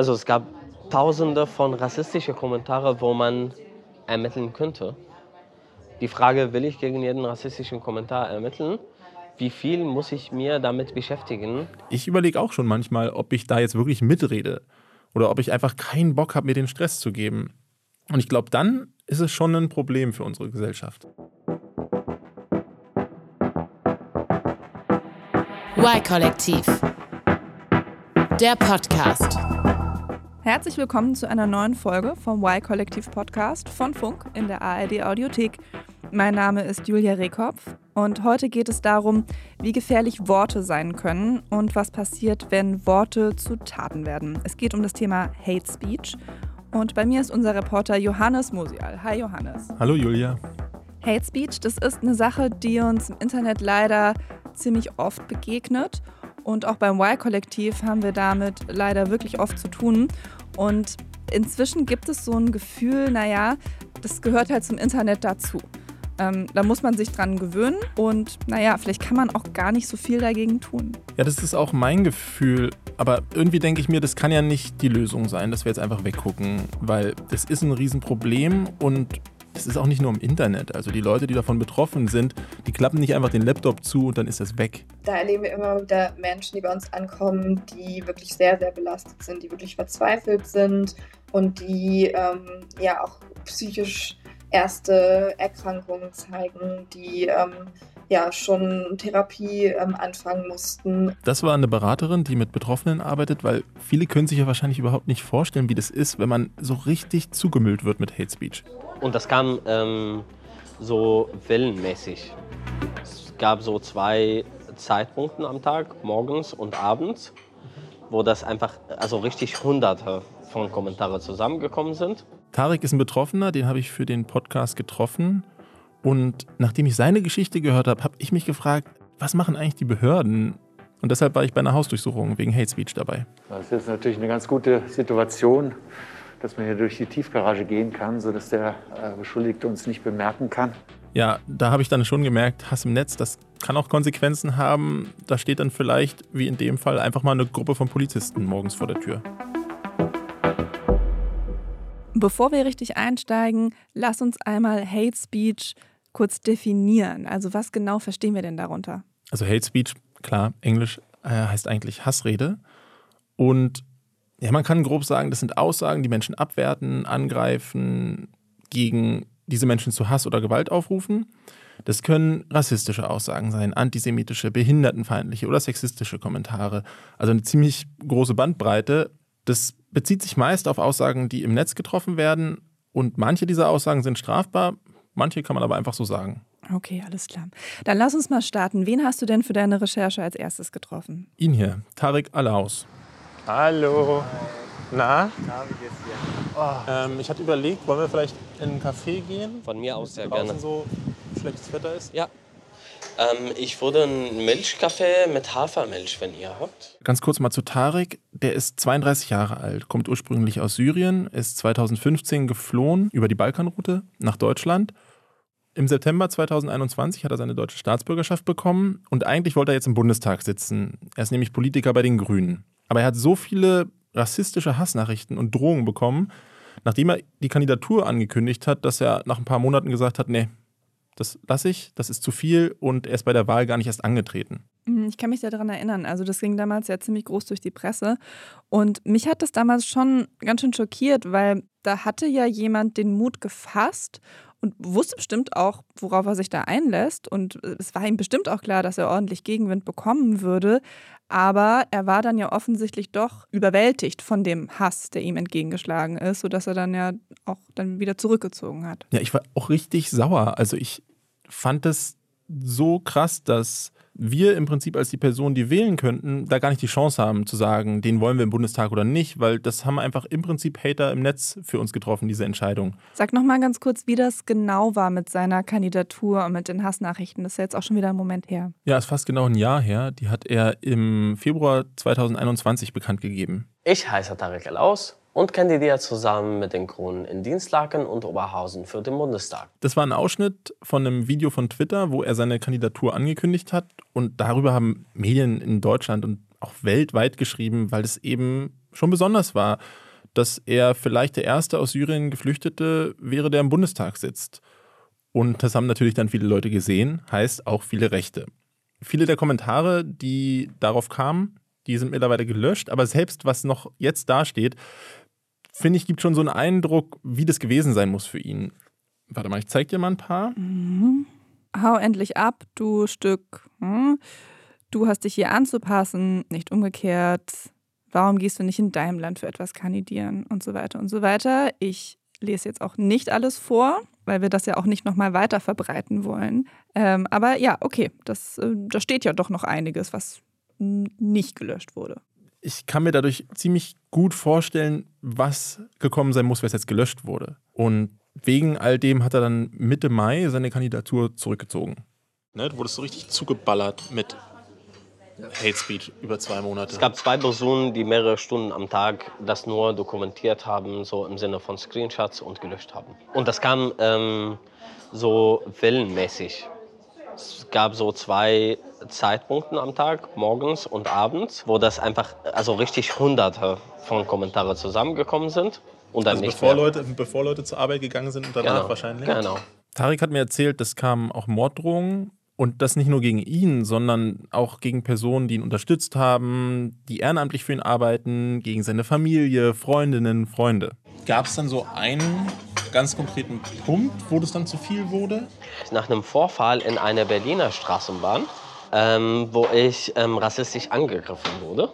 Also es gab tausende von rassistischen Kommentaren, wo man ermitteln könnte. Die Frage, will ich gegen jeden rassistischen Kommentar ermitteln? Wie viel muss ich mir damit beschäftigen? Ich überlege auch schon manchmal, ob ich da jetzt wirklich mitrede oder ob ich einfach keinen Bock habe, mir den Stress zu geben. Und ich glaube, dann ist es schon ein Problem für unsere Gesellschaft. Y-Kollektiv. Der Podcast. Herzlich willkommen zu einer neuen Folge vom Y-Kollektiv Podcast von Funk in der ARD Audiothek. Mein Name ist Julia Rehkopf und heute geht es darum, wie gefährlich Worte sein können und was passiert, wenn Worte zu Taten werden. Es geht um das Thema Hate Speech und bei mir ist unser Reporter Johannes Musial. Hi Johannes. Hallo Julia. Hate Speech, das ist eine Sache, die uns im Internet leider ziemlich oft begegnet. Und auch beim Y-Kollektiv haben wir damit leider wirklich oft zu tun. Und inzwischen gibt es so ein Gefühl, naja, das gehört halt zum Internet dazu. Ähm, da muss man sich dran gewöhnen und naja, vielleicht kann man auch gar nicht so viel dagegen tun. Ja, das ist auch mein Gefühl. Aber irgendwie denke ich mir, das kann ja nicht die Lösung sein, dass wir jetzt einfach weggucken, weil das ist ein Riesenproblem und es ist auch nicht nur im Internet. Also die Leute, die davon betroffen sind, die klappen nicht einfach den Laptop zu und dann ist das weg. Da erleben wir immer wieder Menschen, die bei uns ankommen, die wirklich sehr, sehr belastet sind, die wirklich verzweifelt sind und die ähm, ja auch psychisch erste Erkrankungen zeigen, die ähm, ja schon Therapie ähm, anfangen mussten. Das war eine Beraterin, die mit Betroffenen arbeitet, weil viele können sich ja wahrscheinlich überhaupt nicht vorstellen, wie das ist, wenn man so richtig zugemüllt wird mit Hate Speech. Und das kam ähm, so wellenmäßig. Es gab so zwei Zeitpunkte am Tag, morgens und abends, wo das einfach, also richtig hunderte von Kommentaren zusammengekommen sind. Tarek ist ein Betroffener, den habe ich für den Podcast getroffen. Und nachdem ich seine Geschichte gehört habe, habe ich mich gefragt, was machen eigentlich die Behörden? Und deshalb war ich bei einer Hausdurchsuchung wegen Hate Speech dabei. Das ist natürlich eine ganz gute Situation, dass man hier durch die Tiefgarage gehen kann, sodass der äh, Beschuldigte uns nicht bemerken kann. Ja, da habe ich dann schon gemerkt, Hass im Netz, das kann auch Konsequenzen haben. Da steht dann vielleicht, wie in dem Fall, einfach mal eine Gruppe von Polizisten morgens vor der Tür. Bevor wir richtig einsteigen, lass uns einmal Hate Speech kurz definieren. Also was genau verstehen wir denn darunter? Also Hate Speech, klar, Englisch äh, heißt eigentlich Hassrede. Und ja, man kann grob sagen, das sind Aussagen, die Menschen abwerten, angreifen, gegen diese Menschen zu Hass oder Gewalt aufrufen. Das können rassistische Aussagen sein, antisemitische, behindertenfeindliche oder sexistische Kommentare. Also eine ziemlich große Bandbreite. Das bezieht sich meist auf Aussagen, die im Netz getroffen werden. Und manche dieser Aussagen sind strafbar, manche kann man aber einfach so sagen. Okay, alles klar. Dann lass uns mal starten. Wen hast du denn für deine Recherche als erstes getroffen? Ihn hier, Tarek Alaus. Hallo. Na? Oh. Ähm, ich hatte überlegt, wollen wir vielleicht in einen Café gehen? Von mir aus sehr Draußen gerne. so schlechtes Wetter ist. Ja. Ähm, ich würde einen Milchkaffee mit Hafermilch, wenn ihr habt. Ganz kurz mal zu Tarek. Der ist 32 Jahre alt, kommt ursprünglich aus Syrien, ist 2015 geflohen über die Balkanroute nach Deutschland. Im September 2021 hat er seine deutsche Staatsbürgerschaft bekommen und eigentlich wollte er jetzt im Bundestag sitzen. Er ist nämlich Politiker bei den Grünen. Aber er hat so viele rassistische Hassnachrichten und Drohungen bekommen, nachdem er die Kandidatur angekündigt hat, dass er nach ein paar Monaten gesagt hat, nee, das lasse ich, das ist zu viel und er ist bei der Wahl gar nicht erst angetreten. Hm, Ich kann mich daran erinnern. Also das ging damals ja ziemlich groß durch die Presse. Und mich hat das damals schon ganz schön schockiert, weil da hatte ja jemand den Mut gefasst und wusste bestimmt auch, worauf er sich da einlässt. Und es war ihm bestimmt auch klar, dass er ordentlich Gegenwind bekommen würde. Aber er war dann ja offensichtlich doch überwältigt von dem Hass, der ihm entgegengeschlagen ist, sodass er dann ja auch dann wieder zurückgezogen hat. Ja, ich war auch richtig sauer. Also ich fand es so krass, dass wir im Prinzip als die Person, die wählen könnten, da gar nicht die Chance haben zu sagen, den wollen wir im Bundestag oder nicht, weil das haben einfach im Prinzip Hater im Netz für uns getroffen, diese Entscheidung. Sag noch mal ganz kurz, wie das genau war mit seiner Kandidatur und mit den Hassnachrichten. Das ist ja jetzt auch schon wieder ein Moment her. Ja, ist fast genau ein Jahr her. Die hat er im Februar 2021 bekannt gegeben. Ich heiße Tarek Elaus und kandidiere zusammen mit den Grünen in Dienstlaken und Oberhausen für den Bundestag. Das war ein Ausschnitt von einem Video von Twitter, wo er seine Kandidatur angekündigt hat. Und darüber haben Medien in Deutschland und auch weltweit geschrieben, weil es eben schon besonders war, dass er vielleicht der erste aus Syrien Geflüchtete wäre, der im Bundestag sitzt. Und das haben natürlich dann viele Leute gesehen, heißt auch viele Rechte. Viele der Kommentare, die darauf kamen, die sind mittlerweile gelöscht, aber selbst was noch jetzt dasteht, finde ich, gibt schon so einen Eindruck, wie das gewesen sein muss für ihn. Warte mal, ich zeig dir mal ein paar. Mhm. Hau endlich ab, du Stück. Hm? Du hast dich hier anzupassen, nicht umgekehrt. Warum gehst du nicht in deinem Land für etwas kandidieren und so weiter und so weiter. Ich lese jetzt auch nicht alles vor, weil wir das ja auch nicht nochmal weiter verbreiten wollen. Ähm, aber ja, okay, das, äh, da steht ja doch noch einiges, was nicht gelöscht wurde. Ich kann mir dadurch ziemlich gut vorstellen, was gekommen sein muss, was jetzt gelöscht wurde. Und wegen all dem hat er dann Mitte Mai seine Kandidatur zurückgezogen. Ne, du wurdest so richtig zugeballert mit Hate Speech über zwei Monate. Es gab zwei Personen, die mehrere Stunden am Tag das nur dokumentiert haben, so im Sinne von Screenshots und gelöscht haben. Und das kam ähm, so wellenmäßig. Es gab so zwei Zeitpunkte am Tag, morgens und abends, wo das einfach, also richtig hunderte von Kommentaren zusammengekommen sind. Und dann also nicht bevor mehr. Leute, bevor Leute zur Arbeit gegangen sind und danach Genau, wahrscheinlich. Genau. Tarek hat mir erzählt, es kamen auch Morddrohungen und das nicht nur gegen ihn, sondern auch gegen Personen, die ihn unterstützt haben, die ehrenamtlich für ihn arbeiten, gegen seine Familie, Freundinnen, Freunde. Gab es dann so einen ganz konkreten Punkt, wo das dann zu viel wurde? Nach einem Vorfall in einer Berliner Straßenbahn, ähm, wo ich ähm, rassistisch angegriffen wurde.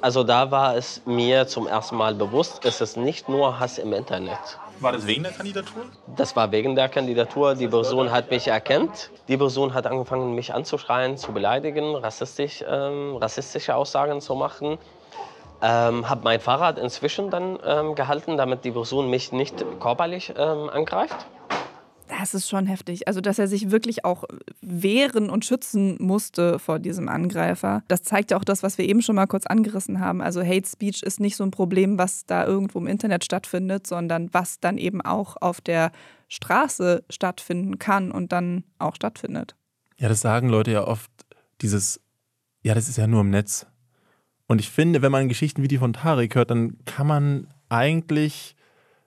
Also da war es mir zum ersten Mal bewusst, es ist nicht nur Hass im Internet. War das wegen der Kandidatur? Das war wegen der Kandidatur. Die Person hat mich erkannt. Die Person hat angefangen, mich anzuschreien, zu beleidigen, rassistisch, ähm, rassistische Aussagen zu machen. Ähm, habe mein Fahrrad inzwischen dann ähm, gehalten, damit die Person mich nicht körperlich ähm, angreift. Das ist schon heftig. Also, dass er sich wirklich auch wehren und schützen musste vor diesem Angreifer. Das zeigt ja auch das, was wir eben schon mal kurz angerissen haben. Also, Hate Speech ist nicht so ein Problem, was da irgendwo im Internet stattfindet, sondern was dann eben auch auf der Straße stattfinden kann und dann auch stattfindet. Ja, das sagen Leute ja oft, dieses, ja, das ist ja nur im Netz. Und ich finde, wenn man Geschichten wie die von Tarek hört, dann kann man eigentlich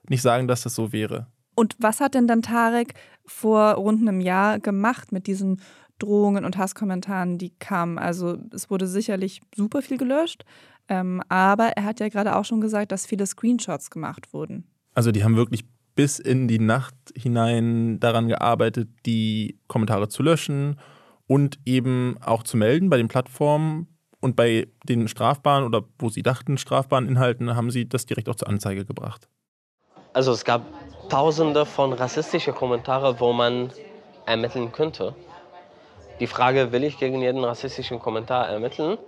nicht sagen, dass das so wäre. Und was hat denn dann Tarek vor rund einem Jahr gemacht mit diesen Drohungen und Hasskommentaren, die kamen? Also es wurde sicherlich super viel gelöscht, ähm, aber er hat ja gerade auch schon gesagt, dass viele Screenshots gemacht wurden. Also die haben wirklich bis in die Nacht hinein daran gearbeitet, die Kommentare zu löschen und eben auch zu melden bei den Plattformen. Und bei den strafbaren oder wo sie dachten strafbaren Inhalten haben sie das direkt auch zur Anzeige gebracht. Also es gab tausende von rassistischen Kommentaren, wo man ermitteln könnte. Die Frage, will ich gegen jeden rassistischen Kommentar ermitteln?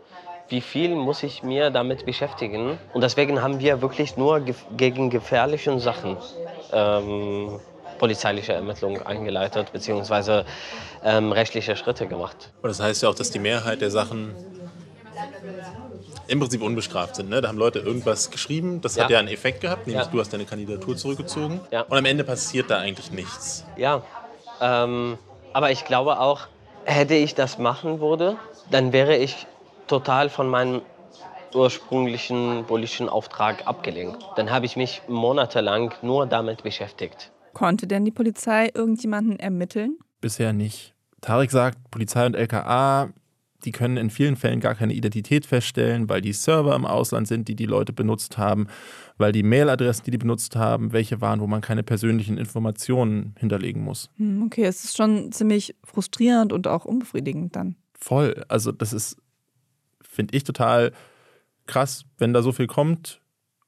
Wie viel muss ich mir damit beschäftigen? Und deswegen haben wir wirklich nur gef gegen gefährliche Sachen ähm, polizeiliche Ermittlungen eingeleitet, beziehungsweise ähm, rechtliche Schritte gemacht. Und das heißt ja auch, dass die Mehrheit der Sachen im Prinzip unbestraft sind. Ne? Da haben Leute irgendwas geschrieben, das hat Ja. ja einen Effekt gehabt, nämlich Ja. du hast deine Kandidatur zurückgezogen. Ja. Und am Ende passiert da eigentlich nichts. Ja, ähm, aber ich glaube auch, hätte ich das machen würde, dann wäre ich total von meinem ursprünglichen politischen Auftrag abgelenkt. Dann habe ich mich monatelang nur damit beschäftigt. Konnte denn die Polizei irgendjemanden ermitteln? Bisher nicht. Tarek sagt, Polizei und LKA, die können in vielen Fällen gar keine Identität feststellen, weil die Server im Ausland sind, die die Leute benutzt haben, weil die Mailadressen, die die benutzt haben, welche waren, wo man keine persönlichen Informationen hinterlegen muss. Hm, okay, es ist schon ziemlich frustrierend und auch unbefriedigend dann. Voll. Also das ist, finde ich, total krass, wenn da so viel kommt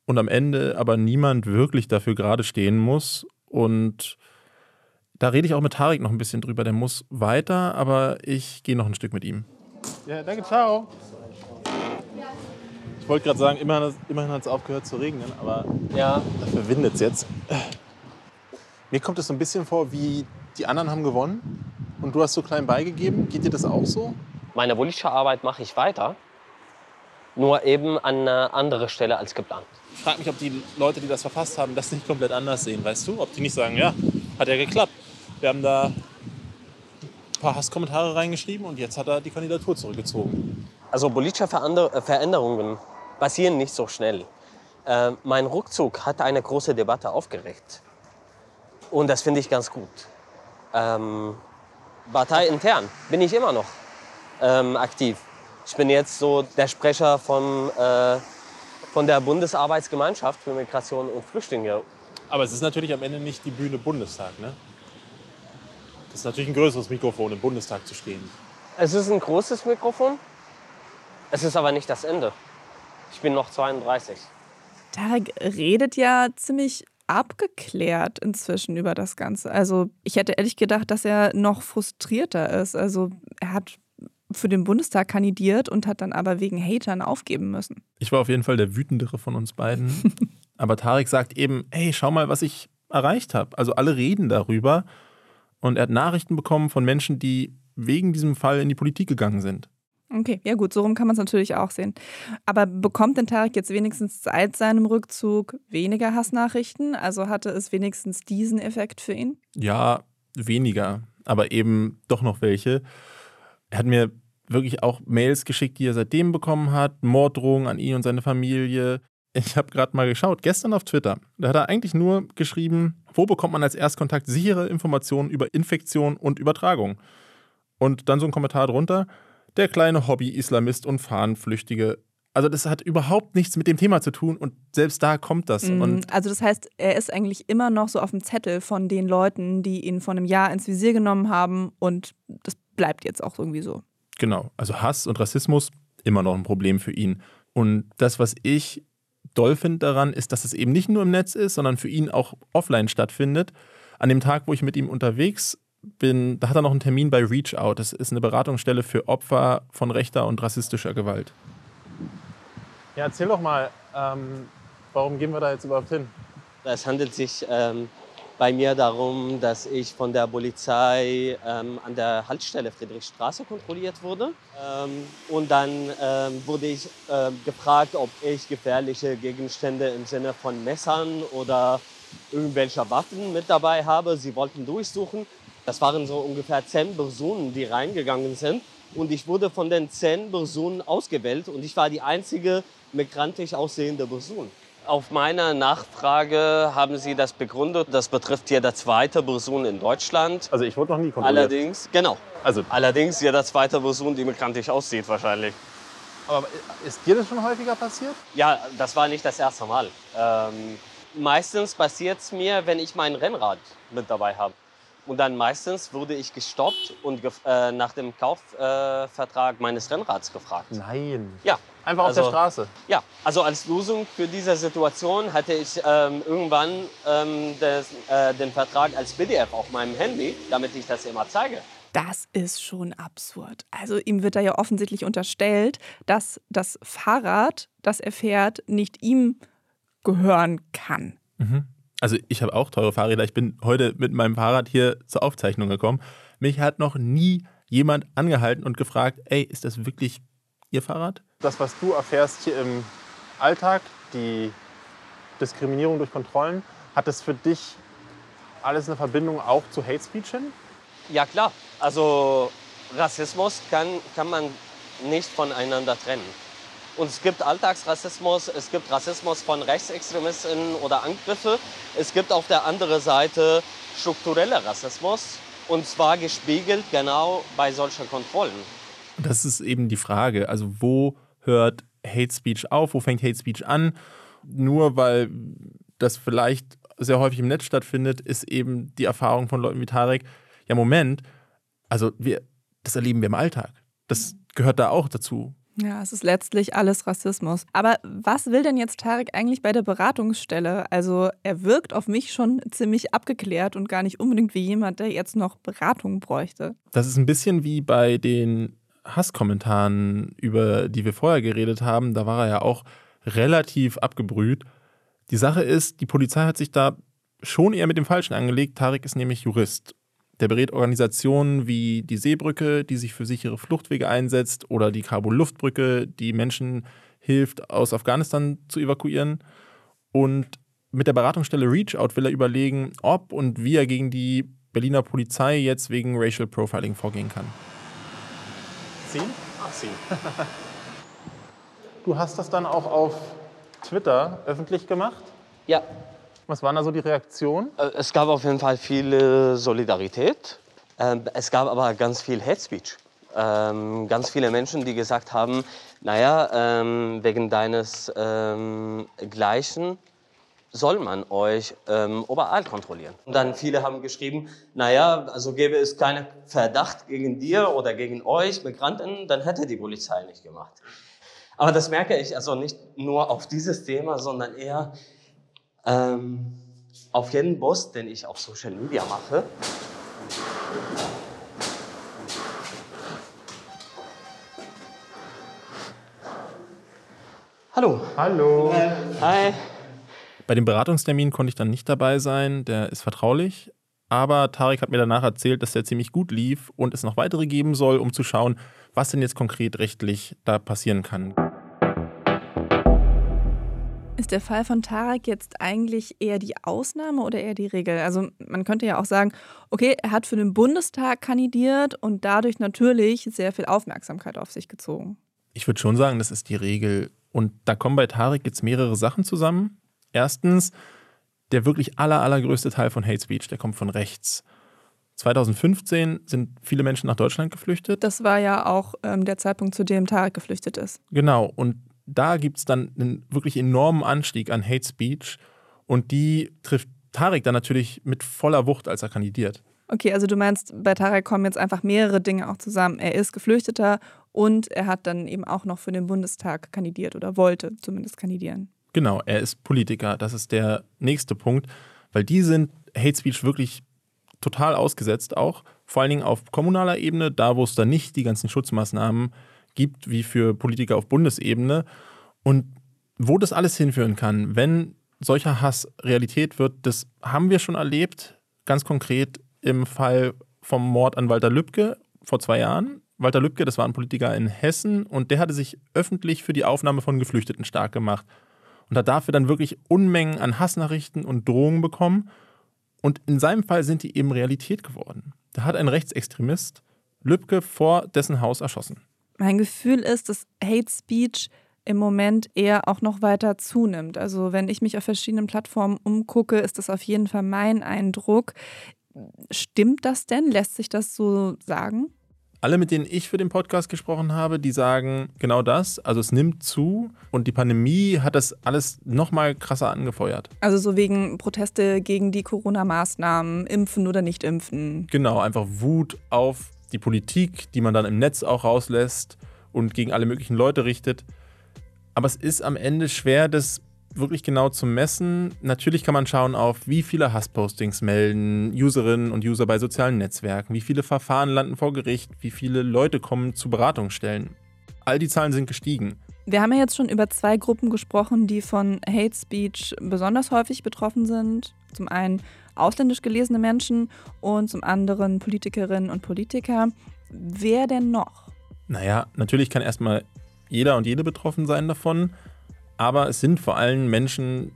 und am Ende aber niemand wirklich dafür gerade stehen muss. Und da rede ich auch mit Tarek noch ein bisschen drüber. Der muss weiter, aber ich gehe noch ein Stück mit ihm. Ja, danke, ciao. Ich wollte gerade sagen, immerhin, immerhin hat es aufgehört zu regnen, aber Ja, dafür windet es jetzt. Mir kommt es so ein bisschen vor, wie die anderen haben gewonnen und du hast so klein beigegeben. Geht dir das auch so? meine politische Arbeit mache ich weiter, nur eben an einer anderen Stelle als geplant. Ich frage mich, ob die Leute, die das verfasst haben, das nicht komplett anders sehen, weißt du? Ob die nicht sagen, ja, hat ja geklappt. Wir haben da ein paar Hasskommentare reingeschrieben und jetzt hat er die Kandidatur zurückgezogen. Also politische äh, Veränderungen passieren nicht so schnell. Äh, mein Rückzug hat eine große Debatte aufgeregt. Und das finde ich ganz gut. Ähm, parteiintern bin ich immer noch ähm, aktiv. Ich bin jetzt so der Sprecher von, äh, von der Bundesarbeitsgemeinschaft für Migration und Flüchtlinge. Aber es ist natürlich am Ende nicht die Bühne Bundestag, ne? Das ist natürlich ein größeres Mikrofon, im Bundestag zu stehen. Es ist ein großes Mikrofon. Es ist aber nicht das Ende. Ich bin noch 32. Tarek redet ja ziemlich abgeklärt inzwischen über das Ganze. Also ich hätte ehrlich gedacht, dass er noch frustrierter ist. Also er hat für den Bundestag kandidiert und hat dann aber wegen Hatern aufgeben müssen. Ich war auf jeden Fall der wütendere von uns beiden. aber Tarek sagt eben, hey, schau mal, was ich erreicht habe. Also alle reden darüber. Und er hat Nachrichten bekommen von Menschen, die wegen diesem Fall in die Politik gegangen sind. Okay, ja gut, so rum kann man es natürlich auch sehen. Aber bekommt denn Tarek jetzt wenigstens seit seinem Rückzug weniger Hassnachrichten? Also hatte es wenigstens diesen Effekt für ihn? Ja, weniger, aber eben doch noch welche. Er hat mir wirklich auch Mails geschickt, die er seitdem bekommen hat, Morddrohungen an ihn und seine Familie. Ich habe gerade mal geschaut, gestern auf Twitter, da hat er eigentlich nur geschrieben, wo bekommt man als Erstkontakt sichere Informationen über Infektion und Übertragung? Und dann so ein Kommentar drunter, der kleine Hobby-Islamist und Fahnenflüchtige. Also das hat überhaupt nichts mit dem Thema zu tun und selbst da kommt das. Mhm. Also das heißt, er ist eigentlich immer noch so auf dem Zettel von den Leuten, die ihn vor einem Jahr ins Visier genommen haben und das bleibt jetzt auch irgendwie so. Genau, also Hass und Rassismus immer noch ein Problem für ihn. Und das, was ich doll finde daran, ist, dass es eben nicht nur im Netz ist, sondern für ihn auch offline stattfindet. An dem Tag, wo ich mit ihm unterwegs bin, da hat er noch einen Termin bei Reach Out. Das ist eine Beratungsstelle für Opfer von rechter und rassistischer Gewalt. Ja, erzähl doch mal, ähm, warum gehen wir da jetzt überhaupt hin? Es handelt sich ähm, bei mir darum, dass ich von der Polizei ähm, an der Haltestelle Friedrichstraße kontrolliert wurde. Ähm, und dann ähm, wurde ich ähm, gefragt, ob ich gefährliche Gegenstände im Sinne von Messern oder irgendwelcher Waffen mit dabei habe. Sie wollten durchsuchen. Das waren so ungefähr zehn Personen, die reingegangen sind. Und ich wurde von den zehn Personen ausgewählt und ich war die einzige migrantisch aussehende Person. Auf meine Nachfrage haben Sie das begründet. Das betrifft jede zweite Person in Deutschland. Also ich wurde noch nie kontrolliert. Allerdings, genau. Also, Allerdings jede zweite Person, die migrantisch aussieht wahrscheinlich. aber ist dir das schon häufiger passiert? Ja, das war nicht das erste Mal. Ähm, meistens passiert es mir, wenn ich mein Rennrad mit dabei habe. Und dann meistens wurde ich gestoppt und äh, nach dem Kaufvertrag äh, meines Rennrads gefragt. Nein. Ja, Einfach auf der Also- Straße. ja, also als Lösung für diese Situation hatte ich ähm, irgendwann ähm, das, äh, den Vertrag als PDF auf meinem Handy, damit ich das immer zeige. Das ist schon absurd. Also ihm wird da ja offensichtlich unterstellt, dass das Fahrrad, das er fährt, nicht ihm gehören kann. Also ich habe auch teure Fahrräder. Ich bin heute mit meinem Fahrrad hier zur Aufzeichnung gekommen. Mich hat noch nie jemand angehalten und gefragt, ey, ist das wirklich Ihr Fahrrad? Das, was du erfährst hier im Alltag, die Diskriminierung durch Kontrollen, hat das für dich alles eine Verbindung auch zu Hate Speech hin? Ja klar, also Rassismus kann, kann man nicht voneinander trennen. Und es gibt Alltagsrassismus, es gibt Rassismus von Rechtsextremisten oder Angriffe. Es gibt auf der anderen Seite struktureller Rassismus und zwar gespiegelt genau bei solchen Kontrollen. Das ist eben die Frage. Also wo hört Hate Speech auf? Wo fängt Hate Speech an? Nur weil das vielleicht sehr häufig im Netz stattfindet, ist eben die Erfahrung von Leuten wie Tarek, ja Moment, also wir, das erleben wir im Alltag. Das gehört da auch dazu. Ja, es ist letztlich alles Rassismus. Aber was will denn jetzt Tarek eigentlich bei der Beratungsstelle? Also er wirkt auf mich schon ziemlich abgeklärt und gar nicht unbedingt wie jemand, der jetzt noch Beratung bräuchte. Das ist ein bisschen wie bei den Hasskommentaren, über die wir vorher geredet haben. Da war er ja auch relativ abgebrüht. Die Sache ist, die Polizei hat sich da schon eher mit dem Falschen angelegt. Tarek ist nämlich Jurist. Der berät Organisationen wie die Seebrücke, die sich für sichere Fluchtwege einsetzt, oder die Kabul-Luftbrücke, die Menschen hilft, aus Afghanistan zu evakuieren. Und mit der Beratungsstelle Reach Out will er überlegen, ob und wie er gegen die Berliner Polizei jetzt wegen Racial Profiling vorgehen kann. Ziehen? Ach, ziehen. Du hast das dann auch auf Twitter öffentlich gemacht. Ja, Was waren da so die Reaktionen? Äh, Es gab auf jeden Fall viel Solidarität. Ähm, Es gab aber ganz viel Hate Speech. Ähm, Ganz viele Menschen, die gesagt haben, naja, ähm, wegen deines ähm, Gleichen soll man euch ähm, überall kontrollieren. Und dann viele haben geschrieben, naja, also gäbe es keinen Verdacht gegen dir oder gegen euch Migranten, dann hätte die Polizei nicht gemacht. Aber das merke ich also nicht nur auf dieses Thema, sondern eher ähm, auf jeden Post, den ich auf Social Media mache. Hallo. Hallo. Hi. Bei dem Beratungstermin konnte ich dann nicht dabei sein, der ist vertraulich. Aber Tarek hat mir danach erzählt, dass der ziemlich gut lief und es noch weitere geben soll, um zu schauen, was denn jetzt konkret rechtlich da passieren kann. Ist der Fall von Tarek jetzt eigentlich eher die Ausnahme oder eher die Regel? Also man könnte ja auch sagen, okay, er hat für den Bundestag kandidiert und dadurch natürlich sehr viel Aufmerksamkeit auf sich gezogen. Ich würde schon sagen, das ist die Regel. Und da kommen bei Tarek jetzt mehrere Sachen zusammen. Erstens, der wirklich aller, allergrößte Teil von Hate Speech, der kommt von rechts. 2015 sind viele Menschen nach Deutschland geflüchtet. Das war ja auch ähm, der Zeitpunkt, zu dem Tarek geflüchtet ist. Genau, und da gibt es dann einen wirklich enormen Anstieg an Hate Speech. Und die trifft Tarek dann natürlich mit voller Wucht, als er kandidiert. Okay, also du meinst, bei Tarek kommen jetzt einfach mehrere Dinge auch zusammen. Er ist Geflüchteter und er hat dann eben auch noch für den Bundestag kandidiert oder wollte zumindest kandidieren. Genau, er ist Politiker. Das ist der nächste Punkt, weil die sind Hate Speech wirklich total ausgesetzt, auch vor allen Dingen auf kommunaler Ebene, da wo es dann nicht die ganzen Schutzmaßnahmen gibt, wie für Politiker auf Bundesebene. Und wo das alles hinführen kann, wenn solcher Hass Realität wird, das haben wir schon erlebt, ganz konkret im Fall vom Mord an Walter Lübcke vor zwei Jahren. Walter Lübcke, das war ein Politiker in Hessen und der hatte sich öffentlich für die Aufnahme von Geflüchteten stark gemacht und hat dafür dann wirklich Unmengen an Hassnachrichten und Drohungen bekommen. Und in seinem Fall sind die eben Realität geworden. Da hat ein Rechtsextremist Lübcke vor dessen Haus erschossen. Mein Gefühl ist, dass Hate Speech im Moment eher auch noch weiter zunimmt. Also wenn ich mich auf verschiedenen Plattformen umgucke, ist das auf jeden Fall mein Eindruck. Stimmt das denn? Lässt sich das so sagen? Alle, mit denen ich für den Podcast gesprochen habe, die sagen genau das. Also es nimmt zu und die Pandemie hat das alles nochmal krasser angefeuert. Also so wegen Proteste gegen die Corona-Maßnahmen, impfen oder nicht impfen. Genau, einfach Wut auf die Politik, die man dann im Netz auch rauslässt und gegen alle möglichen Leute richtet. Aber es ist am Ende schwer, das wirklich genau zu messen. Natürlich kann man schauen auf, wie viele Hasspostings melden Userinnen und User bei sozialen Netzwerken, wie viele Verfahren landen vor Gericht, wie viele Leute kommen zu Beratungsstellen. All die Zahlen sind gestiegen. Wir haben ja jetzt schon über zwei Gruppen gesprochen, die von Hate Speech besonders häufig betroffen sind. Zum einen ausländisch gelesene Menschen und zum anderen Politikerinnen und Politiker. Wer denn noch? Naja, natürlich kann erstmal jeder und jede betroffen sein davon, aber es sind vor allem Menschen,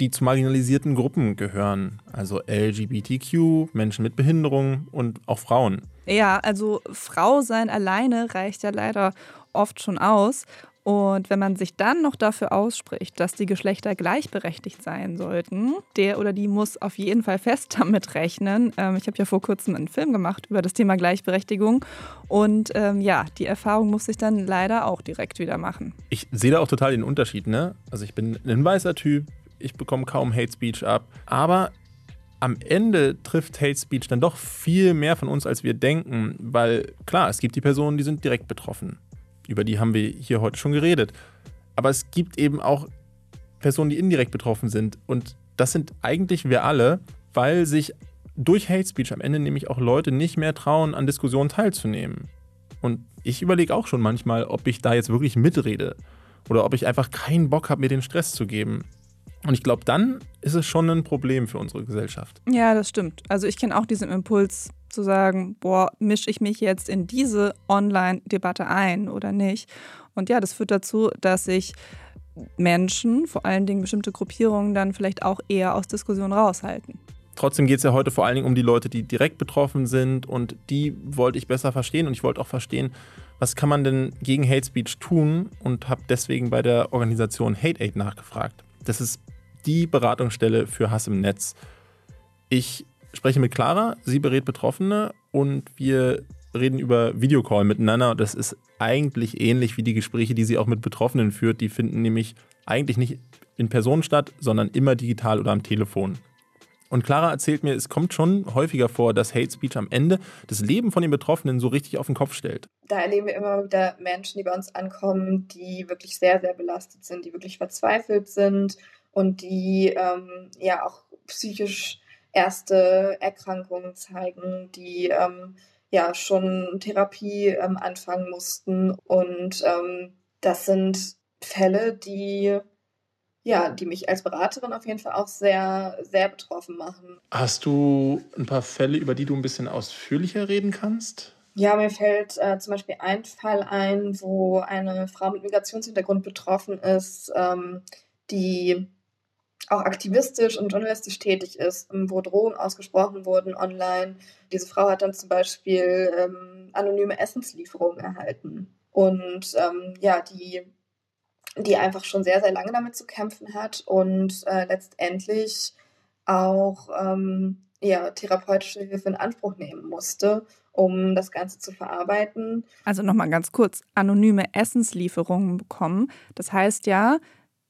die zu marginalisierten Gruppen gehören, also LGBTQ, Menschen mit Behinderung und auch Frauen. Ja, also Frau sein alleine reicht ja leider oft schon aus. Und wenn man sich dann noch dafür ausspricht, dass die Geschlechter gleichberechtigt sein sollten, der oder die muss auf jeden Fall fest damit rechnen. Ähm, ich habe ja vor kurzem einen Film gemacht über das Thema Gleichberechtigung. Und ähm, ja, die Erfahrung muss ich dann leider auch direkt wieder machen. Ich sehe da auch total den Unterschied, ne? Also ich bin ein weißer Typ, ich bekomme kaum Hate Speech ab, aber am Ende trifft Hate Speech dann doch viel mehr von uns, als wir denken, weil klar, es gibt die Personen, die sind direkt betroffen. Über die haben wir hier heute schon geredet. Aber es gibt eben auch Personen, die indirekt betroffen sind. Und das sind eigentlich wir alle, weil sich durch Hate Speech am Ende nämlich auch Leute nicht mehr trauen, an Diskussionen teilzunehmen. Und ich überlege auch schon manchmal, ob ich da jetzt wirklich mitrede oder ob ich einfach keinen Bock habe, mir den Stress zu geben. Und ich glaube, dann ist es schon ein Problem für unsere Gesellschaft. Ja, das stimmt. Also ich kenne auch diesen Impuls zu sagen, boah, mische ich mich jetzt in diese Online-Debatte ein oder nicht? Und ja, das führt dazu, dass sich Menschen, vor allen Dingen bestimmte Gruppierungen, dann vielleicht auch eher aus Diskussionen raushalten. Trotzdem geht es ja heute vor allen Dingen um die Leute, die direkt betroffen sind und die wollte ich besser verstehen und ich wollte auch verstehen, was kann man denn gegen Hate Speech tun und habe deswegen bei der Organisation Hate Aid nachgefragt. Das ist die Beratungsstelle für Hass im Netz. Ich spreche mit Clara, sie berät Betroffene und wir reden über Videocall miteinander. Das ist eigentlich ähnlich wie die Gespräche, die sie auch mit Betroffenen führt. Die finden nämlich eigentlich nicht in Person statt, sondern immer digital oder am Telefon. Und Clara erzählt mir, es kommt schon häufiger vor, dass Hate Speech am Ende das Leben von den Betroffenen so richtig auf den Kopf stellt. Da erleben wir immer wieder Menschen, die bei uns ankommen, die wirklich sehr, sehr belastet sind, die wirklich verzweifelt sind und die ähm, ja auch psychisch erste Erkrankungen zeigen, die ähm, ja schon Therapie ähm, anfangen mussten. Und ähm, das sind Fälle, die ja, die mich als Beraterin auf jeden Fall auch sehr, sehr betroffen machen. Hast du ein paar Fälle, über die du ein bisschen ausführlicher reden kannst? Ja, mir fällt äh, zum Beispiel ein Fall ein, wo eine Frau mit Migrationshintergrund betroffen ist, ähm, die auch aktivistisch und journalistisch tätig ist, ähm, wo Drohungen ausgesprochen wurden online. Diese Frau hat dann zum Beispiel ähm, anonyme Essenslieferungen erhalten. Und ähm, ja, die, die einfach schon sehr, sehr lange damit zu kämpfen hat und äh, letztendlich auch ähm, ja, therapeutische Hilfe in Anspruch nehmen musste, um das Ganze zu verarbeiten. Also nochmal ganz kurz, anonyme Essenslieferungen bekommen. Das heißt ja,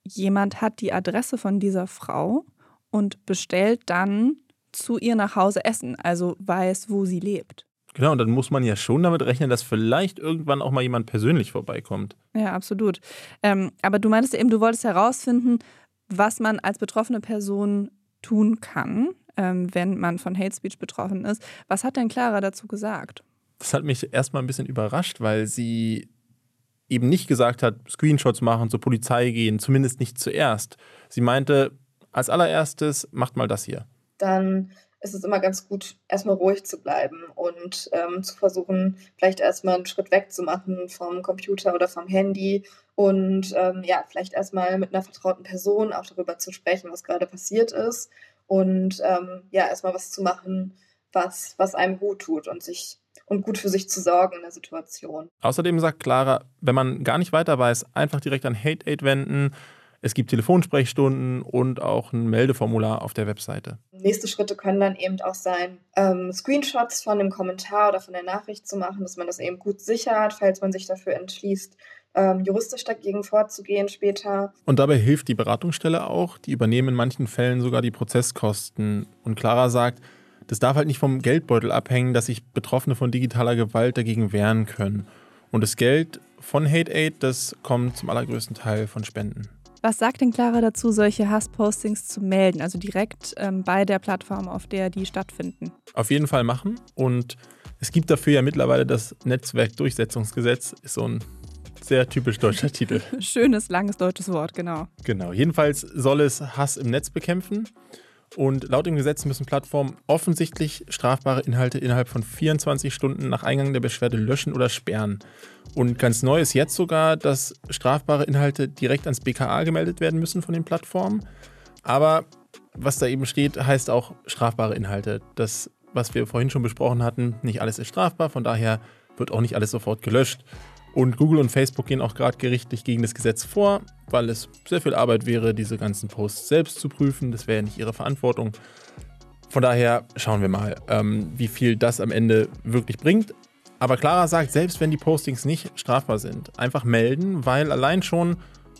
jemand hat die Adresse von dieser Frau und bestellt dann zu ihr nach Hause Essen, also weiß, wo sie lebt. Genau, und dann muss man ja schon damit rechnen, dass vielleicht irgendwann auch mal jemand persönlich vorbeikommt. Ja, absolut. Ähm, aber du meintest eben, du wolltest herausfinden, was man als betroffene Person tun kann, ähm, wenn man von Hate Speech betroffen ist. Was hat denn Clara dazu gesagt? Das hat mich erstmal ein bisschen überrascht, weil sie eben nicht gesagt hat, Screenshots machen, zur Polizei gehen, zumindest nicht zuerst. Sie meinte, als allererstes macht mal das hier. Dann ist es immer ganz gut, erstmal ruhig zu bleiben und ähm, zu versuchen, vielleicht erstmal einen Schritt weg zu machen vom Computer oder vom Handy und ähm, ja, vielleicht erstmal mit einer vertrauten Person auch darüber zu sprechen, was gerade passiert ist und ähm, ja, erstmal was zu machen, was, was einem gut tut und sich und gut für sich zu sorgen in der Situation. Außerdem sagt Clara, wenn man gar nicht weiter weiß, einfach direkt an Hate Aid wenden. Es gibt Telefonsprechstunden und auch ein Meldeformular auf der Webseite. Nächste Schritte können dann eben auch sein, ähm, Screenshots von dem Kommentar oder von der Nachricht zu machen, dass man das eben gut sichert, falls man sich dafür entschließt, ähm, juristisch dagegen vorzugehen später. Und dabei hilft die Beratungsstelle auch. Die übernehmen in manchen Fällen sogar die Prozesskosten. Und Clara sagt, das darf halt nicht vom Geldbeutel abhängen, dass sich Betroffene von digitaler Gewalt dagegen wehren können. Und das Geld von Hate Aid, das kommt zum allergrößten Teil von Spenden. Was sagt denn Clara dazu, solche Hasspostings zu melden, also direkt ähm, bei der Plattform, auf der die stattfinden? Auf jeden Fall machen. Und es gibt dafür ja mittlerweile das Netzwerkdurchsetzungsgesetz, ist so ein sehr typisch deutscher Titel. Schönes, langes deutsches Wort, genau. Genau. Jedenfalls soll es Hass im Netz bekämpfen. Und laut dem Gesetz müssen Plattformen offensichtlich strafbare Inhalte innerhalb von 24 Stunden nach Eingang der Beschwerde löschen oder sperren. Und ganz neu ist jetzt sogar, dass strafbare Inhalte direkt ans BKA gemeldet werden müssen von den Plattformen. Aber was da eben steht, heißt auch strafbare Inhalte. Das, was wir vorhin schon besprochen hatten, nicht alles ist strafbar, von daher wird auch nicht alles sofort gelöscht. Und Google und Facebook gehen auch gerade gerichtlich gegen das Gesetz vor, weil es sehr viel Arbeit wäre, diese ganzen Posts selbst zu prüfen. Das wäre ja nicht ihre Verantwortung. Von daher schauen wir mal, ähm, wie viel das am Ende wirklich bringt. Aber Clara sagt, selbst wenn die Postings nicht strafbar sind, einfach melden, weil allein schon,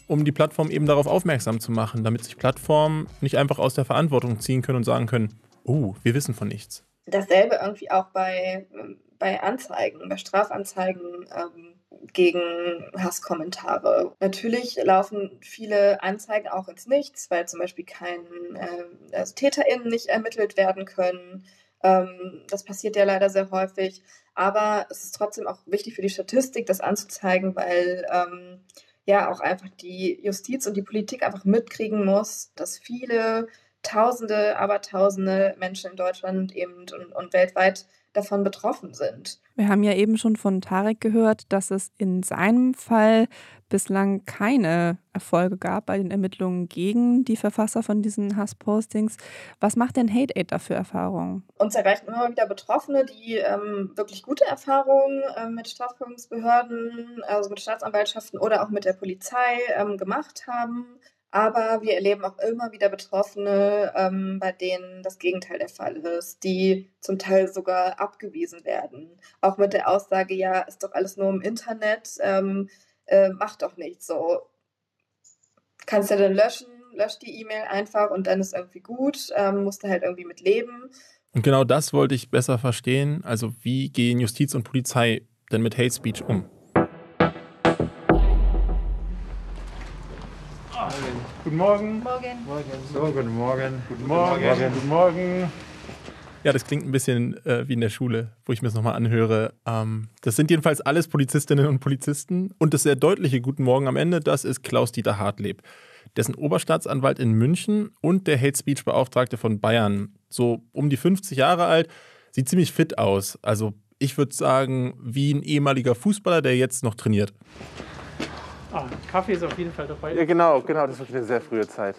um die Plattform eben darauf aufmerksam zu machen, damit sich Plattformen nicht einfach aus der Verantwortung ziehen können und sagen können, oh, wir wissen von nichts. Dasselbe irgendwie auch bei, bei Anzeigen, bei Strafanzeigen. Ähm gegen Hasskommentare. Natürlich laufen viele Anzeigen auch ins Nichts, weil zum Beispiel kein, äh, also TäterInnen nicht ermittelt werden können. Ähm, das passiert ja leider sehr häufig. Aber es ist trotzdem auch wichtig für die Statistik, das anzuzeigen, weil ähm, ja auch einfach die Justiz und die Politik einfach mitkriegen muss, dass viele Tausende, aber Tausende Menschen in Deutschland eben und, und weltweit davon betroffen sind. Wir haben ja eben schon von Tarek gehört, dass es in seinem Fall bislang keine Erfolge gab bei den Ermittlungen gegen die Verfasser von diesen Hasspostings. Was macht denn Hate Aid da für Erfahrungen? Uns erreichen immer wieder Betroffene, die ähm, wirklich gute Erfahrungen äh, mit Strafverfolgungsbehörden, also mit Staatsanwaltschaften oder auch mit der Polizei ähm, gemacht haben. Aber wir erleben auch immer wieder Betroffene, ähm, bei denen das Gegenteil der Fall ist, die zum Teil sogar abgewiesen werden. Auch mit der Aussage, ja, ist doch alles nur im Internet, ähm, äh, mach doch nicht so. Kannst du dann löschen, lösch die E-Mail einfach und dann ist irgendwie gut, ähm, musst du halt irgendwie mit leben. Und genau das wollte ich besser verstehen. Also wie gehen Justiz und Polizei denn mit Hate Speech um? Guten Morgen. Morgen. So, guten Morgen. Guten Morgen. Guten Morgen. Ja, das klingt ein bisschen äh, wie in der Schule, wo ich mir das nochmal anhöre. Ähm, das sind jedenfalls alles Polizistinnen und Polizisten. Und das sehr deutliche Guten Morgen am Ende, das ist Klaus-Dieter Hartleb, dessen Oberstaatsanwalt in München und der Hate Speech-Beauftragte von Bayern. So um die 50 Jahre alt, sieht ziemlich fit aus. Also ich würde sagen, wie ein ehemaliger Fußballer, der jetzt noch trainiert. Ah, Kaffee ist auf jeden Fall dabei. Ja, genau, genau, das ist wirklich eine sehr frühe Zeit.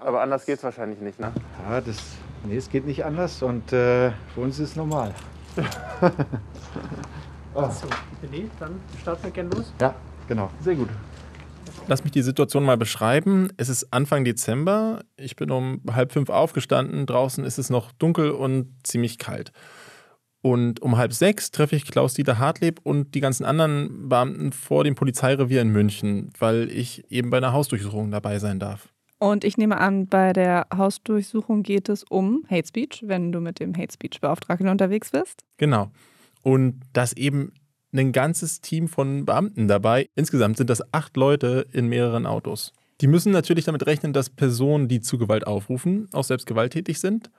Aber anders geht es wahrscheinlich nicht, ne? Ja, das, nee, es geht nicht anders und äh, für uns ist es normal. So, nee, dann starten wir gerne los. Ja, genau. Sehr gut. Lass mich die Situation mal beschreiben. Es ist Anfang Dezember. Ich bin um halb fünf aufgestanden. Draußen ist es noch dunkel und ziemlich kalt. Und um halb sechs treffe ich Klaus-Dieter Hartleb und die ganzen anderen Beamten vor dem Polizeirevier in München, weil ich eben bei einer Hausdurchsuchung dabei sein darf. Und ich nehme an, bei der Hausdurchsuchung geht es um Hate Speech, wenn du mit dem Hate Speech Beauftragten unterwegs bist. Genau. Und das eben ein ganzes Team von Beamten dabei. Insgesamt sind das acht Leute in mehreren Autos. Die müssen natürlich damit rechnen, dass Personen, die zu Gewalt aufrufen, auch selbst gewalttätig sind.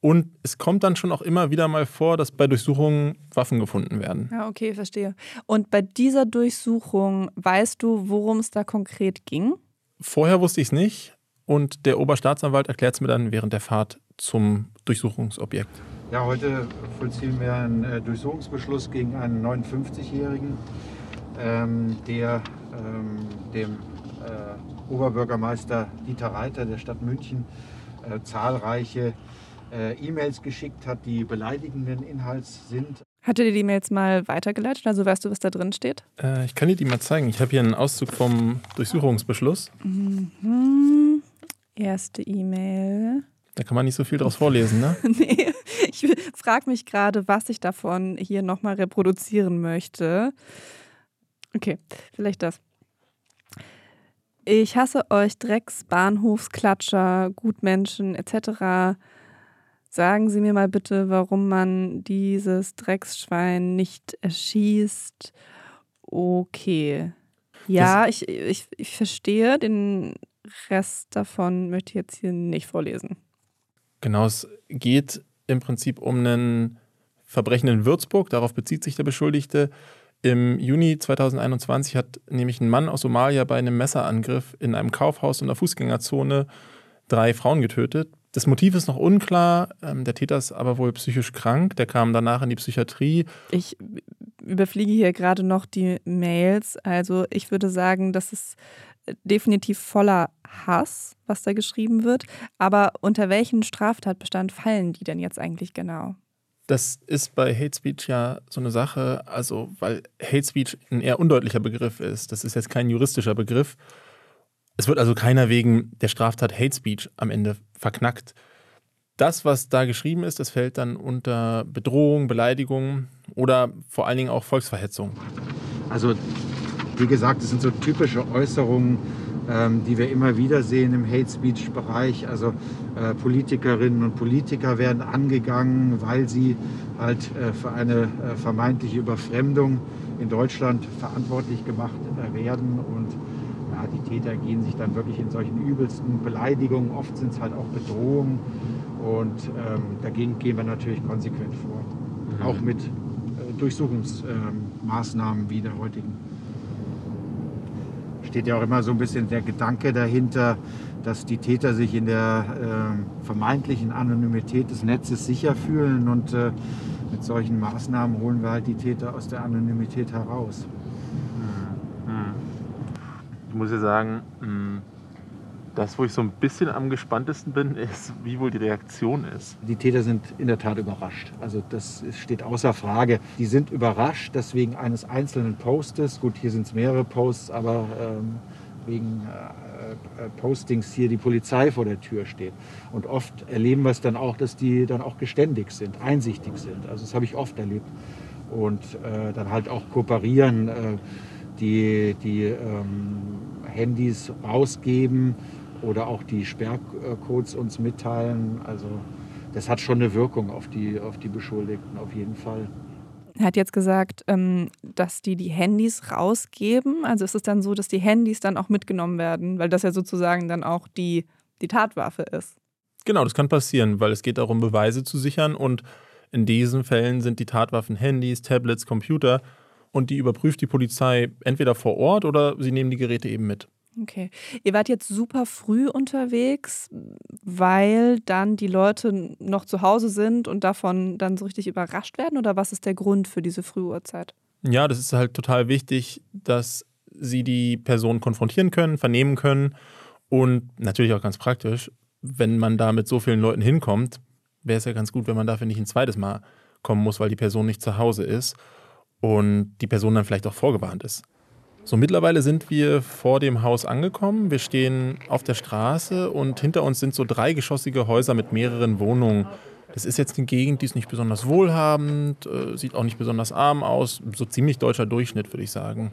Und es kommt dann schon auch immer wieder mal vor, dass bei Durchsuchungen Waffen gefunden werden. Ja, okay, verstehe. Und bei dieser Durchsuchung weißt du, worum es da konkret ging? Vorher wusste ich es nicht und der Oberstaatsanwalt erklärt es mir dann während der Fahrt zum Durchsuchungsobjekt. Ja, heute vollziehen wir einen äh, Durchsuchungsbeschluss gegen einen 59-Jährigen, ähm, der ähm, dem äh, Oberbürgermeister Dieter Reiter der Stadt München äh, zahlreiche äh, E-Mails geschickt hat, die beleidigenden Inhalts sind. Hat er dir die E-Mails mal weitergeleitet? Also weißt du, was da drin steht? Äh, ich kann dir die mal zeigen. Ich habe hier einen Auszug vom Durchsuchungsbeschluss. Mhm. Erste E-Mail. Da kann man nicht so viel draus vorlesen, ne? nee, ich frage mich gerade, was ich davon hier nochmal reproduzieren möchte. Okay, vielleicht das. Ich hasse euch Drecks, Bahnhofsklatscher, Gutmenschen etc. Sagen Sie mir mal bitte, warum man dieses Drecksschwein nicht erschießt. Okay. Ja, ich, ich, ich verstehe. Den Rest davon möchte ich jetzt hier nicht vorlesen. Genau, es geht im Prinzip um einen Verbrechen in Würzburg. Darauf bezieht sich der Beschuldigte. Im Juni 2021 hat nämlich ein Mann aus Somalia bei einem Messerangriff in einem Kaufhaus in der Fußgängerzone drei Frauen getötet. Das Motiv ist noch unklar. Ähm, der Täter ist aber wohl psychisch krank. Der kam danach in die Psychiatrie. Ich überfliege hier gerade noch die Mails. Also ich würde sagen, das ist definitiv voller Hass, was da geschrieben wird. Aber unter welchen Straftatbestand fallen die denn jetzt eigentlich genau? Das ist bei Hate Speech ja so eine Sache, also weil Hate Speech ein eher undeutlicher Begriff ist. Das ist jetzt kein juristischer Begriff. Es wird also keiner wegen der Straftat Hate Speech am Ende verknackt. Das, was da geschrieben ist, das fällt dann unter Bedrohung, Beleidigung oder vor allen Dingen auch Volksverhetzung. Also, wie gesagt, das sind so typische Äußerungen, ähm, die wir immer wieder sehen im Hate Speech Bereich. Also äh, Politikerinnen und Politiker werden angegangen, weil sie halt äh, für eine äh, vermeintliche Überfremdung in Deutschland verantwortlich gemacht werden und ja, die Täter gehen sich dann wirklich in solchen übelsten Beleidigungen, oft sind es halt auch Bedrohungen und ähm, dagegen gehen wir natürlich konsequent vor. Mhm. Auch mit äh, Durchsuchungsmaßnahmen ähm, wie der heutigen. Steht ja auch immer so ein bisschen der Gedanke dahinter, dass die Täter sich in der äh, vermeintlichen Anonymität des Netzes sicher fühlen und äh, mit solchen Maßnahmen holen wir halt die Täter aus der Anonymität heraus. Ich muss ja sagen, mh, das, wo ich so ein bisschen am gespanntesten bin, ist, wie wohl die Reaktion ist. Die Täter sind in der Tat überrascht. Also das steht außer Frage. Die sind überrascht, dass wegen eines einzelnen Postes, gut, hier sind es mehrere Posts, aber ähm, wegen äh, äh, Postings hier die Polizei vor der Tür steht. Und oft erleben wir es dann auch, dass die dann auch geständig sind, einsichtig sind. Also das habe ich oft erlebt. Und äh, dann halt auch kooperieren, äh, die, die ähm, Handys rausgeben oder auch die Sperrcodes uns mitteilen. Also das hat schon eine Wirkung auf die, auf die Beschuldigten, auf jeden Fall. Er hat jetzt gesagt, ähm, dass die die Handys rausgeben. Also ist es dann so, dass die Handys dann auch mitgenommen werden, weil das ja sozusagen dann auch die, die Tatwaffe ist. Genau, das kann passieren, weil es geht darum, Beweise zu sichern und in diesen Fällen sind die Tatwaffen Handys, Tablets, Computer und die überprüft die Polizei entweder vor Ort oder sie nehmen die Geräte eben mit. Okay. Ihr wart jetzt super früh unterwegs, weil dann die Leute noch zu Hause sind und davon dann so richtig überrascht werden? Oder was ist der Grund für diese Frühuhrzeit? Ja, das ist halt total wichtig, dass sie die Person konfrontieren können, vernehmen können und natürlich auch ganz praktisch, wenn man da mit so vielen Leuten hinkommt, wäre es ja ganz gut, wenn man dafür nicht ein zweites Mal kommen muss, weil die Person nicht zu Hause ist und die Person dann vielleicht auch vorgewarnt ist. So, mittlerweile sind wir vor dem Haus angekommen. Wir stehen auf der Straße und hinter uns sind so dreigeschossige Häuser mit mehreren Wohnungen. Das ist jetzt eine Gegend, die ist nicht besonders wohlhabend, äh, sieht auch nicht besonders arm aus. So ziemlich deutscher Durchschnitt, würde ich sagen.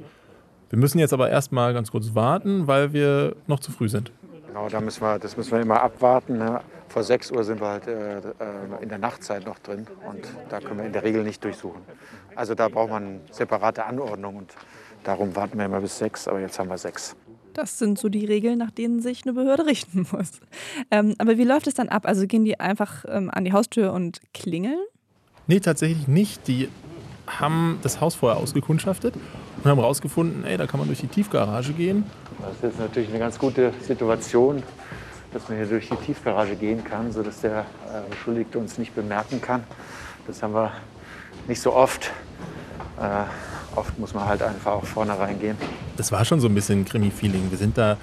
Wir müssen jetzt aber erstmal ganz kurz warten, weil wir noch zu früh sind. Genau, da müssen wir, das müssen wir immer abwarten. Ne? Vor 6 Uhr sind wir halt äh, äh, in der Nachtzeit noch drin und da können wir in der Regel nicht durchsuchen. Also da braucht man eine separate Anordnung und darum warten wir immer bis 6, aber jetzt haben wir 6. Das sind so die Regeln, nach denen sich eine Behörde richten muss. Ähm, aber wie läuft es dann ab? Also gehen die einfach ähm, an die Haustür und klingeln? Nee, tatsächlich nicht. Die haben das Haus vorher ausgekundschaftet und haben rausgefunden, ey, da kann man durch die Tiefgarage gehen. Das ist natürlich eine ganz gute Situation, dass man hier durch die Tiefgarage gehen kann, sodass der äh, Beschuldigte uns nicht bemerken kann. Das haben wir nicht so oft. Äh, oft muss man halt einfach auch vorne reingehen. Das war schon so ein bisschen Krimi-Feeling. Wir sind da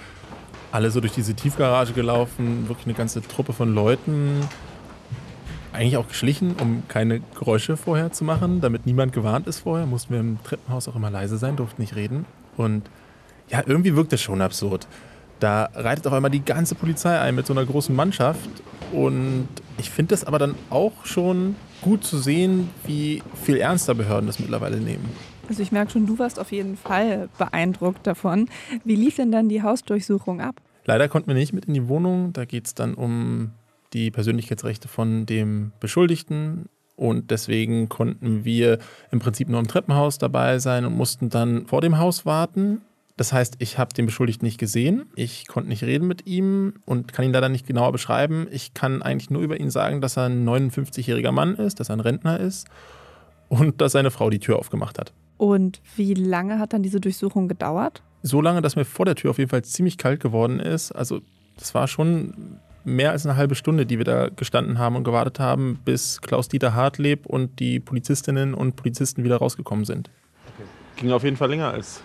alle so durch diese Tiefgarage gelaufen, wirklich eine ganze Truppe von Leuten. Eigentlich auch geschlichen, um keine Geräusche vorher zu machen, damit niemand gewarnt ist vorher. Mussten wir im Treppenhaus auch immer leise sein, durften nicht reden. Und ja, irgendwie wirkt das schon absurd. Da reitet auf einmal die ganze Polizei ein mit so einer großen Mannschaft. Und ich finde das aber dann auch schon gut zu sehen, wie viel ernster Behörden das mittlerweile nehmen. Also ich merke schon, du warst auf jeden Fall beeindruckt davon. Wie lief denn dann die Hausdurchsuchung ab? Leider konnten wir nicht mit in die Wohnung. Da geht es dann um die Persönlichkeitsrechte von dem Beschuldigten. Und deswegen konnten wir im Prinzip nur im Treppenhaus dabei sein und mussten dann vor dem Haus warten. Das heißt, ich habe den Beschuldigten nicht gesehen. Ich konnte nicht reden mit ihm und kann ihn leider nicht genauer beschreiben. Ich kann eigentlich nur über ihn sagen, dass er ein 59-jähriger Mann ist, dass er ein Rentner ist und dass seine Frau die Tür aufgemacht hat. Und wie lange hat dann diese Durchsuchung gedauert? So lange, dass mir vor der Tür auf jeden Fall ziemlich kalt geworden ist. Also das war schon mehr als eine halbe Stunde, die wir da gestanden haben und gewartet haben, bis Klaus-Dieter Hartleb und die Polizistinnen und Polizisten wieder rausgekommen sind. Ging auf jeden Fall länger als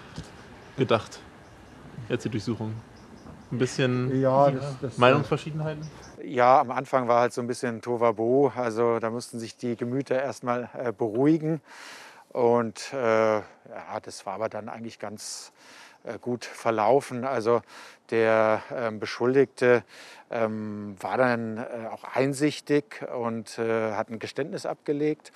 gedacht. Jetzt die Durchsuchung. Ein bisschen Ja, das, das, Meinungsverschiedenheiten? Ja, am Anfang war halt so ein bisschen Tovabo. Also da mussten sich die Gemüter erstmal äh, beruhigen. Und äh, ja, das war aber dann eigentlich ganz äh, gut verlaufen. Also der ähm, Beschuldigte ähm, war dann äh, auch einsichtig und äh, hat ein Geständnis abgelegt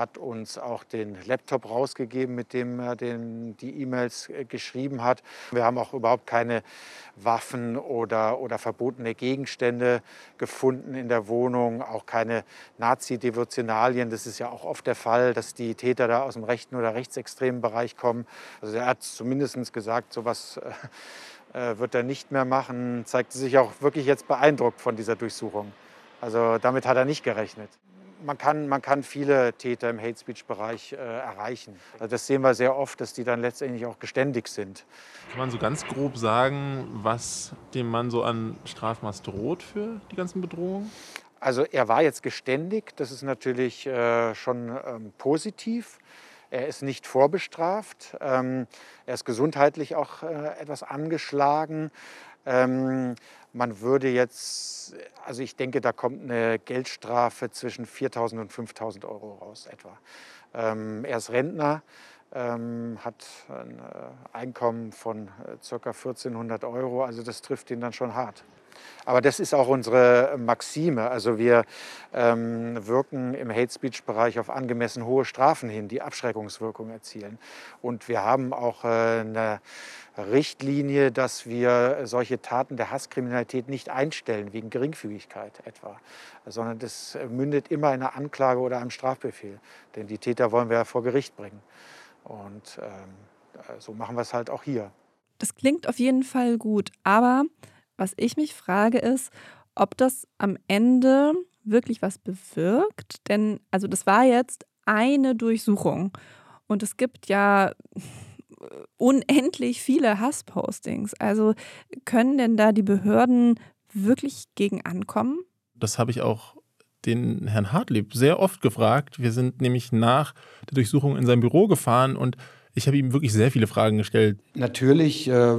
hat uns auch den Laptop rausgegeben, mit dem er den, die E-Mails äh, geschrieben hat. Wir haben auch überhaupt keine Waffen oder, oder verbotene Gegenstände gefunden in der Wohnung, auch keine Nazi-Devotionalien. Das ist ja auch oft der Fall, dass die Täter da aus dem rechten oder rechtsextremen Bereich kommen. Also er hat zumindest gesagt, sowas äh, wird er nicht mehr machen. Zeigte sich auch wirklich jetzt beeindruckt von dieser Durchsuchung. Also damit hat er nicht gerechnet man kann, man kann viele Täter im Hate Speech-Bereich äh, erreichen. Also das sehen wir sehr oft, dass die dann letztendlich auch geständig sind. Kann man so ganz grob sagen, was dem Mann so an Strafmaß droht für die ganzen Bedrohungen? Also er war jetzt geständig, das ist natürlich äh, schon ähm, positiv. Er ist nicht vorbestraft. Ähm, er ist gesundheitlich auch äh, etwas angeschlagen. Ähm, man würde jetzt, also ich denke, da kommt eine Geldstrafe zwischen 4.000 und 5.000 Euro raus etwa. Ähm, er ist Rentner, ähm, hat ein äh, Einkommen von äh, ca. 1.400 Euro, also das trifft ihn dann schon hart. Aber das ist auch unsere Maxime. Also wir ähm, wirken im Hate Speech Bereich auf angemessen hohe Strafen hin, die Abschreckungswirkung erzielen. Und wir haben auch äh, eine Richtlinie, dass wir solche Taten der Hasskriminalität nicht einstellen, wegen Geringfügigkeit etwa, sondern das mündet immer in einer Anklage oder einem Strafbefehl. Denn die Täter wollen wir ja vor Gericht bringen. Und ähm, so machen wir es halt auch hier. Das klingt auf jeden Fall gut, aber was ich mich frage ist, ob das am Ende wirklich was bewirkt. Denn, also das war jetzt eine Durchsuchung. Und es gibt ja unendlich viele Hasspostings. Also können denn da die Behörden wirklich gegen ankommen? Das habe ich auch den Herrn Hartlieb sehr oft gefragt. Wir sind nämlich nach der Durchsuchung in sein Büro gefahren und ich habe ihm wirklich sehr viele Fragen gestellt. Natürlich äh,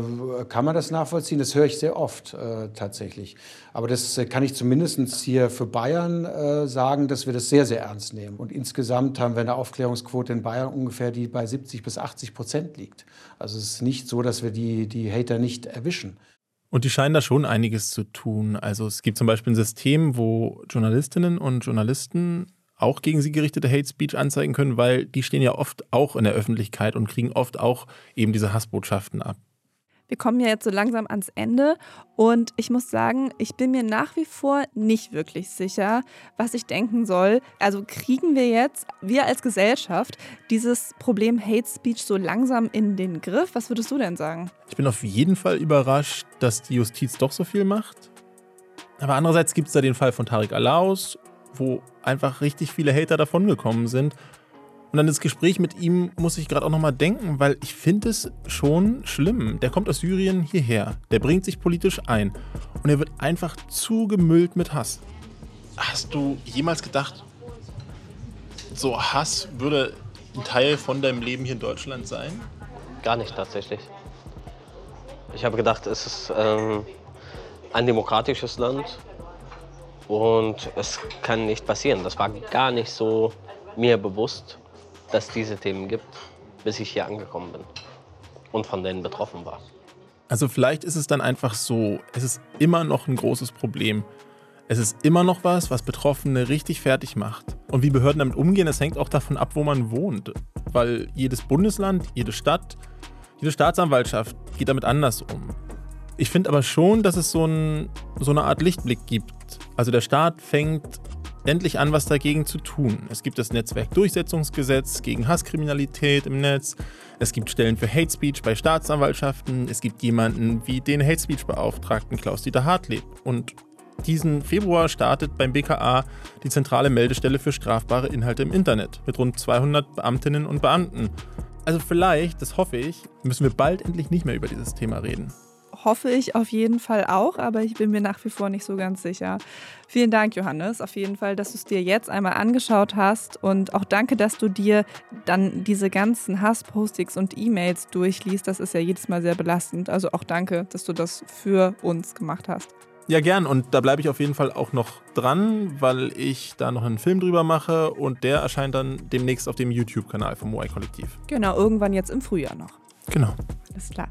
kann man das nachvollziehen, das höre ich sehr oft äh, tatsächlich. Aber das äh, kann ich zumindest hier für Bayern äh, sagen, dass wir das sehr, sehr ernst nehmen. Und insgesamt haben wir eine Aufklärungsquote in Bayern ungefähr, die bei 70 bis 80 Prozent liegt. Also es ist nicht so, dass wir die, die Hater nicht erwischen. Und die scheinen da schon einiges zu tun. Also es gibt zum Beispiel ein System, wo Journalistinnen und Journalisten auch gegen sie gerichtete Hate Speech anzeigen können, weil die stehen ja oft auch in der Öffentlichkeit und kriegen oft auch eben diese Hassbotschaften ab. Wir kommen ja jetzt so langsam ans Ende und ich muss sagen, ich bin mir nach wie vor nicht wirklich sicher, was ich denken soll. Also kriegen wir jetzt, wir als Gesellschaft, dieses Problem Hate Speech so langsam in den Griff? Was würdest du denn sagen? Ich bin auf jeden Fall überrascht, dass die Justiz doch so viel macht. Aber andererseits gibt es da den Fall von Tarek Alaus wo einfach richtig viele Hater davongekommen sind. Und dann das Gespräch mit ihm muss ich gerade auch nochmal denken, weil ich finde es schon schlimm. Der kommt aus Syrien hierher, der bringt sich politisch ein und er wird einfach zugemüllt mit Hass. Hast du jemals gedacht, so Hass würde ein Teil von deinem Leben hier in Deutschland sein? Gar nicht tatsächlich. Ich habe gedacht, es ist ähm, ein demokratisches Land und es kann nicht passieren. Das war gar nicht so mir bewusst, dass diese Themen gibt, bis ich hier angekommen bin und von denen betroffen war. Also vielleicht ist es dann einfach so, es ist immer noch ein großes Problem. Es ist immer noch was, was Betroffene richtig fertig macht. Und wie Behörden damit umgehen, das hängt auch davon ab, wo man wohnt. Weil jedes Bundesland, jede Stadt, jede Staatsanwaltschaft geht damit anders um. Ich finde aber schon, dass es so, ein, so eine Art Lichtblick gibt also der Staat fängt endlich an, was dagegen zu tun. Es gibt das Netzwerkdurchsetzungsgesetz gegen Hasskriminalität im Netz. Es gibt Stellen für Hate Speech bei Staatsanwaltschaften. Es gibt jemanden wie den Hate Speech Beauftragten Klaus-Dieter Hartleb. Und diesen Februar startet beim BKA die zentrale Meldestelle für strafbare Inhalte im Internet mit rund 200 Beamtinnen und Beamten. Also vielleicht, das hoffe ich, müssen wir bald endlich nicht mehr über dieses Thema reden hoffe ich auf jeden Fall auch, aber ich bin mir nach wie vor nicht so ganz sicher. Vielen Dank, Johannes, auf jeden Fall, dass du es dir jetzt einmal angeschaut hast und auch danke, dass du dir dann diese ganzen Hasspostings und E-Mails durchliest. Das ist ja jedes Mal sehr belastend. Also auch danke, dass du das für uns gemacht hast. Ja, gern. Und da bleibe ich auf jeden Fall auch noch dran, weil ich da noch einen Film drüber mache und der erscheint dann demnächst auf dem YouTube-Kanal vom Y-Kollektiv. Genau, irgendwann jetzt im Frühjahr noch. Genau. Alles klar.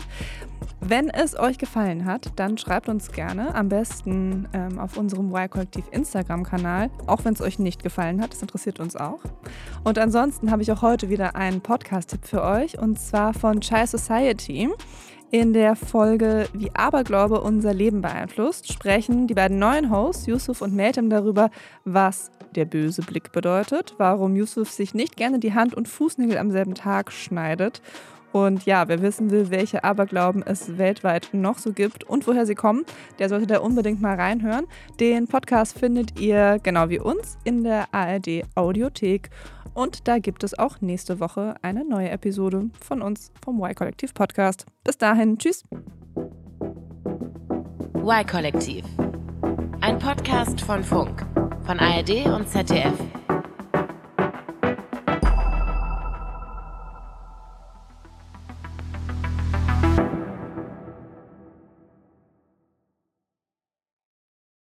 Wenn es euch gefallen hat, dann schreibt uns gerne, am besten ähm, auf unserem Y-Kollektiv Instagram-Kanal, auch wenn es euch nicht gefallen hat, das interessiert uns auch. Und ansonsten habe ich auch heute wieder einen Podcast-Tipp für euch und zwar von Chai Society. In der Folge Wie Aberglaube unser Leben beeinflusst, sprechen die beiden neuen Hosts, Yusuf und Meltem, darüber, was der böse Blick bedeutet, warum Yusuf sich nicht gerne die Hand- und Fußnägel am selben Tag schneidet und ja, wer wissen will, welche Aberglauben es weltweit noch so gibt und woher sie kommen, der sollte da unbedingt mal reinhören. Den Podcast findet ihr genau wie uns in der ARD Audiothek. Und da gibt es auch nächste Woche eine neue Episode von uns vom Y-Kollektiv Podcast. Bis dahin, tschüss. Y-Kollektiv. Ein Podcast von Funk von ARD und ZDF.